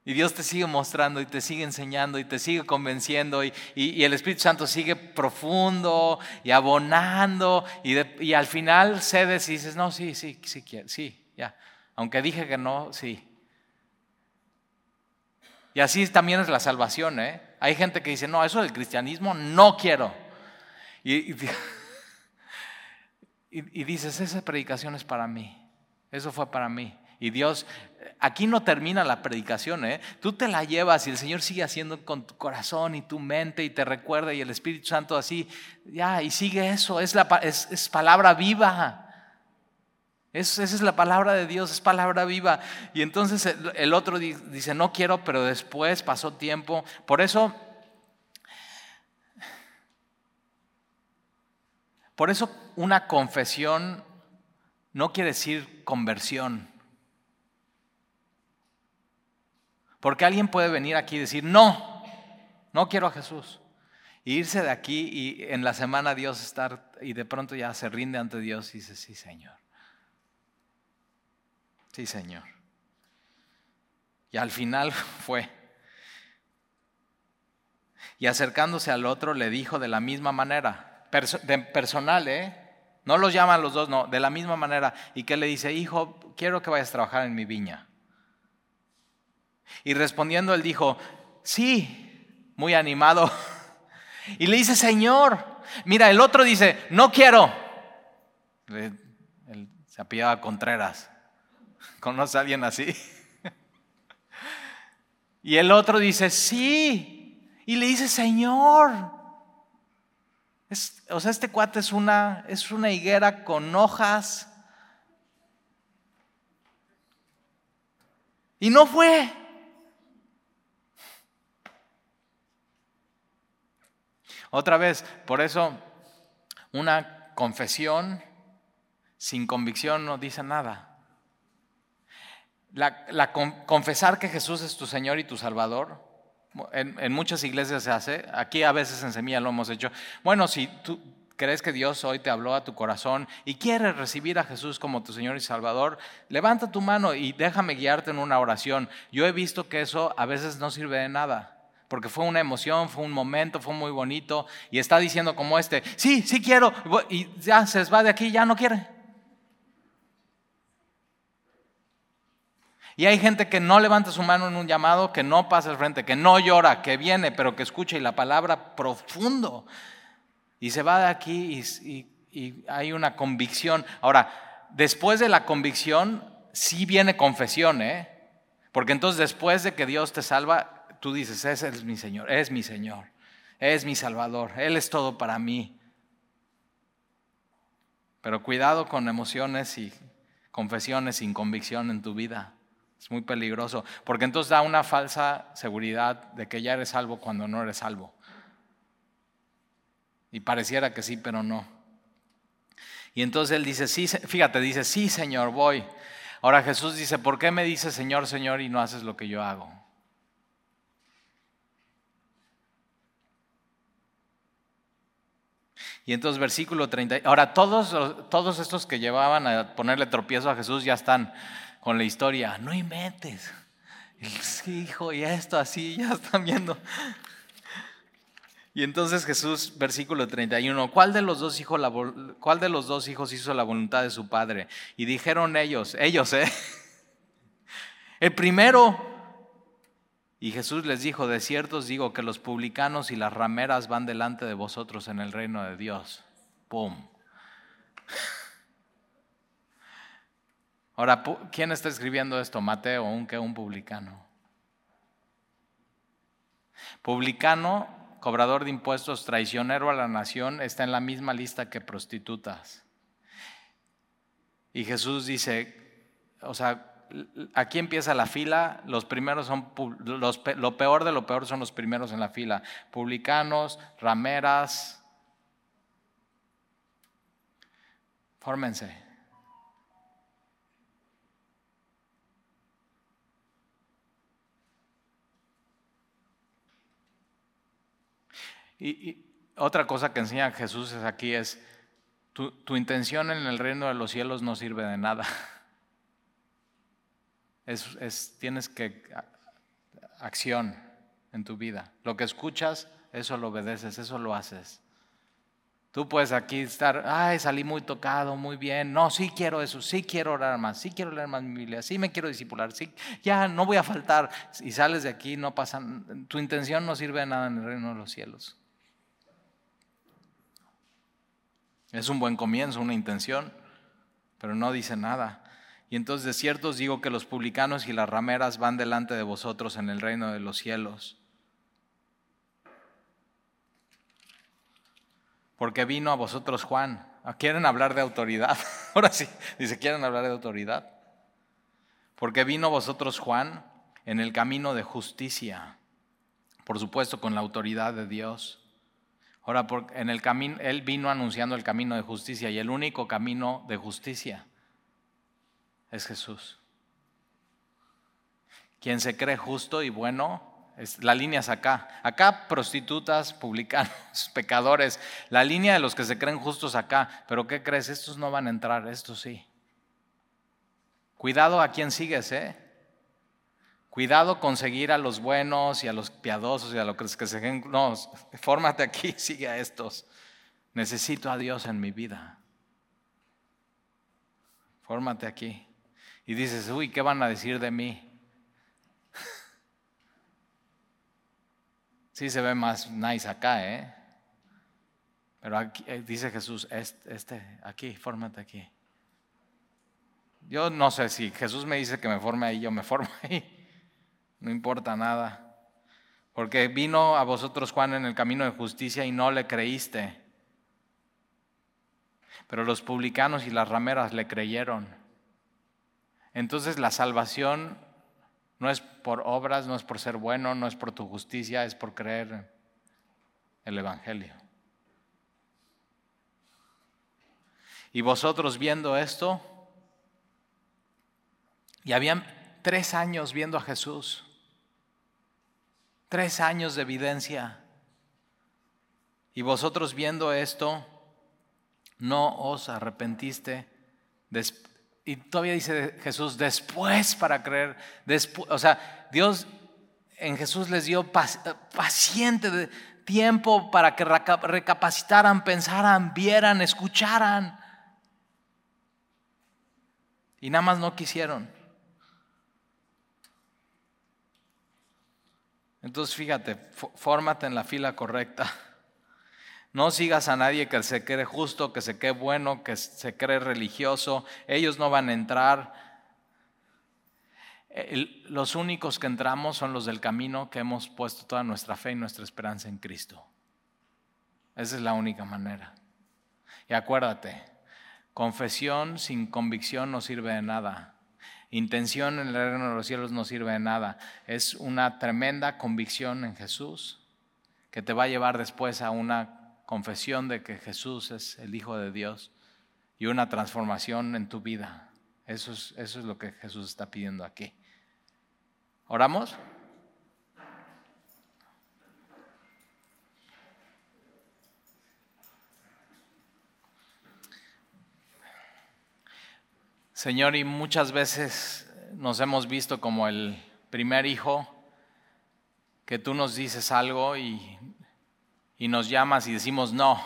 Y Dios te sigue mostrando y te sigue enseñando y te sigue convenciendo y, el Espíritu Santo sigue profundo y abonando y, y, al final cedes y dices, no, sí, sí, sí, sí, ya. Aunque dije que no, sí. Y así también es la salvación, ¿eh? Hay gente que dice, no, eso del cristianismo no quiero. Y, y [LAUGHS] dices, esa predicación es para mí. Eso fue para mí. Y Dios, aquí no termina la predicación, ¿eh? Tú te la llevas y el Señor sigue haciendo con tu corazón y tu mente y te recuerda y el Espíritu Santo así, ya, y sigue eso, es, la, es, palabra viva. esa es la palabra de Dios, es palabra viva. Y entonces el, el otro dice, no quiero, pero después pasó tiempo. Por eso, por eso una confesión no quiere decir conversión. Porque alguien puede venir aquí y decir, no, no quiero a Jesús. Irse de aquí y en la semana Dios estar y de pronto ya se rinde ante Dios y dice, sí Señor. Sí Señor. Y al final [LAUGHS] fue. Y acercándose al otro le dijo de la misma manera, personal, ¿eh? No los llaman los dos, no, de la misma manera. ¿Y qué le dice? Hijo, quiero que vayas a trabajar en mi viña. Y respondiendo él dijo, sí, muy animado. [LAUGHS] Y le dice, Señor, mira, el otro dice, no quiero. Él se apellaba Contreras. [LAUGHS] ¿Conoce a alguien así? [LAUGHS] Y el otro dice, sí. Y le dice, Señor, o sea, este cuate es una, es una higuera con hojas. Y no fue. Otra vez, por eso una confesión sin convicción no dice nada. La, confesar que Jesús es tu Señor y tu Salvador en, muchas iglesias se hace, aquí a veces en Semilla lo hemos hecho. Bueno, si tú crees que Dios hoy te habló a tu corazón y quieres recibir a Jesús como tu Señor y Salvador, levanta tu mano y déjame guiarte en una oración. Yo he visto que eso a veces no sirve de nada, porque fue una emoción, fue un momento, fue muy bonito y está diciendo como este, sí, sí quiero, y ya se va de aquí, ya no quiere. Y hay gente que no levanta su mano en un llamado, que no pasa al frente, que no llora, que viene, pero que escucha y la palabra profundo. Y se va de aquí y, hay una convicción. Ahora, después de la convicción, sí viene confesión, ¿eh? Porque entonces después de que Dios te salva, tú dices, ese es mi Señor, es mi Señor, es mi Salvador, Él es todo para mí. Pero cuidado con emociones y confesiones sin convicción en tu vida. Es muy peligroso, porque entonces da una falsa seguridad de que ya eres salvo cuando no eres salvo. Y pareciera que sí, pero no. Y entonces él dice, sí, fíjate, dice, sí, Señor, voy. Ahora Jesús dice, ¿por qué me dices Señor, Señor y no haces lo que yo hago? Y entonces versículo 30, ahora todos, todos estos que llevaban a ponerle tropiezo a Jesús ya están con la historia, no inventes, el hijo y esto así, [LAUGHS] ya están viendo. Y entonces Jesús, versículo 31, ¿cuál de, los dos hijos, ¿cuál de los dos hijos hizo la voluntad de su padre? Y dijeron ellos, ellos, ¿eh? [LAUGHS] El primero. Y Jesús les dijo, de cierto os digo que los publicanos y las rameras van delante de vosotros en el reino de Dios. ¡Pum! Ahora, ¿quién está escribiendo esto? Mateo, un un publicano. Publicano, cobrador de impuestos, traicionero a la nación, está en la misma lista que prostitutas. Y Jesús dice, o sea, aquí empieza la fila, los primeros son, lo peor de lo peor son los primeros en la fila, publicanos, rameras, fórmense. Y, otra cosa que enseña Jesús es aquí es, tu, intención en el reino de los cielos no sirve de nada. [LAUGHS] Es, tienes que acción en tu vida. Lo que escuchas, eso lo obedeces, eso lo haces. Tú puedes aquí estar, ay, salí muy tocado, muy bien. No, sí quiero eso, sí quiero orar más, sí quiero leer más mi Biblia, sí me quiero discipular, sí, ya no voy a faltar. Y sales de aquí, no pasa, tu intención no sirve de nada en el reino de los cielos. Es un buen comienzo, una intención, pero no dice nada. Y entonces de cierto os digo que los publicanos y las rameras van delante de vosotros en el reino de los cielos. Porque vino a vosotros Juan. Ah, quieren hablar de autoridad. [LAUGHS] Ahora sí, dice, quieren hablar de autoridad. Porque vino a vosotros Juan en el camino de justicia. Por supuesto, con la autoridad de Dios. Ahora, en el camino, Él vino anunciando el camino de justicia y el único camino de justicia es Jesús. Quien se cree justo y bueno, la línea es acá. Acá prostitutas, publicanos, [LAUGHS] pecadores. La línea de los que se creen justos acá. Pero ¿qué crees? Estos no van a entrar, estos sí. Cuidado a quien sigues, ¿eh? Cuidado con seguir a los buenos y a los piadosos y a los que se. No, fórmate aquí, [LAUGHS] sigue a estos. Necesito a Dios en mi vida. Fórmate aquí y dices, uy, ¿qué van a decir de mí? [LAUGHS] Sí se ve más nice acá, ¿eh? Pero aquí, eh, dice Jesús, este, aquí, fórmate aquí. Yo no sé si Jesús me dice que me forme ahí, yo me formo [LAUGHS] ahí. No importa nada. Porque vino a vosotros Juan en el camino de justicia y no le creíste. Pero los publicanos y las rameras le creyeron. Entonces la salvación no es por obras, no es por ser bueno, no es por tu justicia, es por creer el Evangelio. Y vosotros viendo esto, y habían tres años viendo a Jesús, tres años de evidencia, y vosotros viendo esto, no os arrepentiste y todavía dice Jesús, después para creer, después, o sea, Dios en Jesús les dio paciente tiempo para que recapacitaran, pensaran, vieran, escucharan. Y nada más no quisieron. Entonces fíjate, fórmate en la fila correcta. [LAUGHS] No sigas a nadie que se cree justo, que se cree bueno, que se cree religioso. Ellos no van a entrar. los únicos que entramos son los del camino que hemos puesto toda nuestra fe y nuestra esperanza en Cristo. Esa es la única manera. Y acuérdate, confesión sin convicción no sirve de nada. Intención en el reino de los cielos no sirve de nada. Es una tremenda convicción en Jesús que te va a llevar después a una confesión de que Jesús es el Hijo de Dios y una transformación en tu vida. Eso es, eso es lo que Jesús está pidiendo aquí. ¿Oramos? Señor, y muchas veces nos hemos visto como el primer hijo, que tú nos dices algo y y nos llamas y decimos no.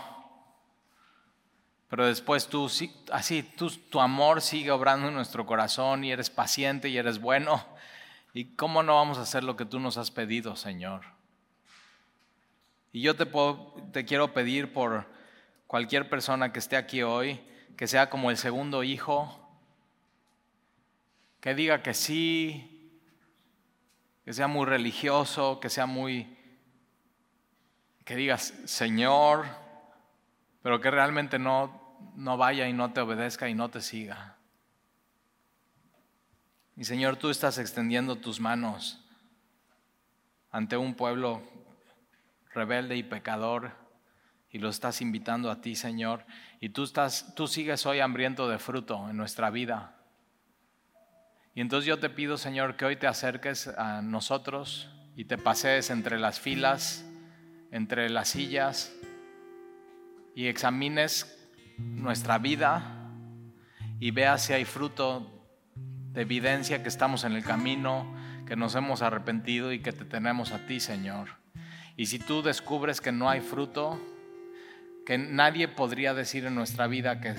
Pero después tú, así, tu amor sigue obrando en nuestro corazón y eres paciente y eres bueno. ¿Y cómo no vamos a hacer lo que tú nos has pedido, Señor? Y yo te, puedo, te quiero pedir por cualquier persona que esté aquí hoy, que sea como el segundo hijo, que diga que sí, que sea muy religioso, que sea muy que digas Señor, pero que realmente no, no vaya y no te obedezca y no te siga. Y Señor, tú estás extendiendo tus manos ante un pueblo rebelde y pecador y lo estás invitando a ti, Señor, y tú estás tú sigues hoy hambriento de fruto en nuestra vida. Y entonces yo te pido, Señor, que hoy te acerques a nosotros y te pasees entre las filas entre las sillas y examines nuestra vida y veas si hay fruto de evidencia que estamos en el camino, que nos hemos arrepentido y que te tenemos a ti, Señor. Y si tú descubres que no hay fruto, que nadie podría decir en nuestra vida que,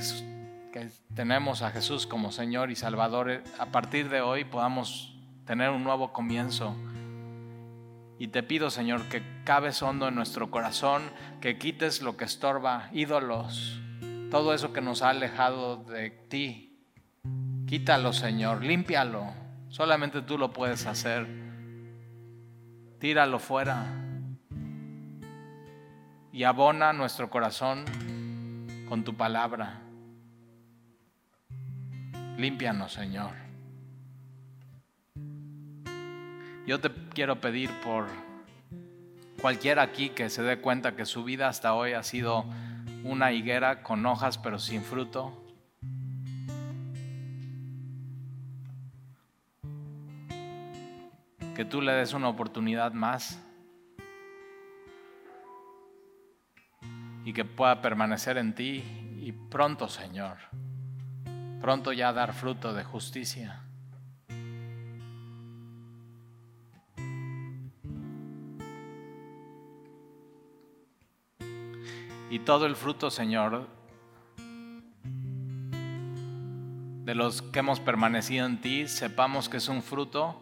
que tenemos a Jesús como Señor y Salvador, a partir de hoy podamos tener un nuevo comienzo y te pido, Señor, que cabes hondo en nuestro corazón, que quites lo que estorba, ídolos, todo eso que nos ha alejado de ti. Quítalo, Señor, límpialo. Solamente tú lo puedes hacer. Tíralo fuera. Y abona nuestro corazón con tu palabra. Límpianos, Señor. Yo te quiero pedir por cualquiera aquí que se dé cuenta que su vida hasta hoy ha sido una higuera con hojas pero sin fruto. Que tú le des una oportunidad más y que pueda permanecer en ti y pronto, Señor, pronto ya dar fruto de justicia. y todo el fruto, Señor, de los que hemos permanecido en ti, sepamos que es un fruto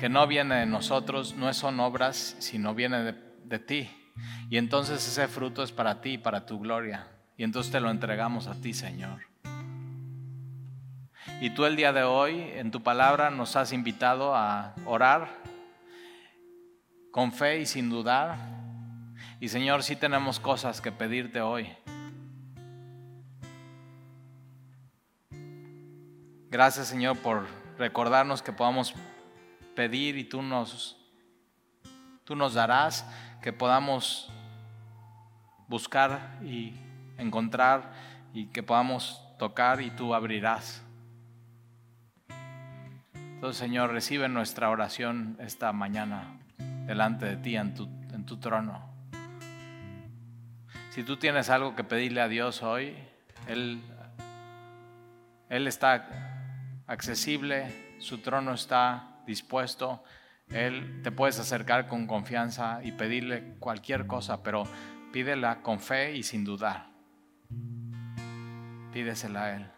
que no viene de nosotros, no son obras, sino viene de, de ti. Y entonces ese fruto es para ti, para tu gloria. Y entonces te lo entregamos a ti, Señor. Y tú el día de hoy, en tu palabra, nos has invitado a orar con fe y sin dudar y Señor, sí tenemos cosas que pedirte hoy. Gracias Señor por recordarnos que podamos pedir y tú nos, tú nos darás, que podamos buscar y encontrar y que podamos tocar y tú abrirás. Entonces Señor, recibe nuestra oración esta mañana delante de ti en tu, trono. Si tú tienes algo que pedirle a Dios hoy, Él, Él está accesible, su trono está dispuesto, Él te puedes acercar con confianza y pedirle cualquier cosa, pero pídela con fe y sin dudar. Pídesela a Él.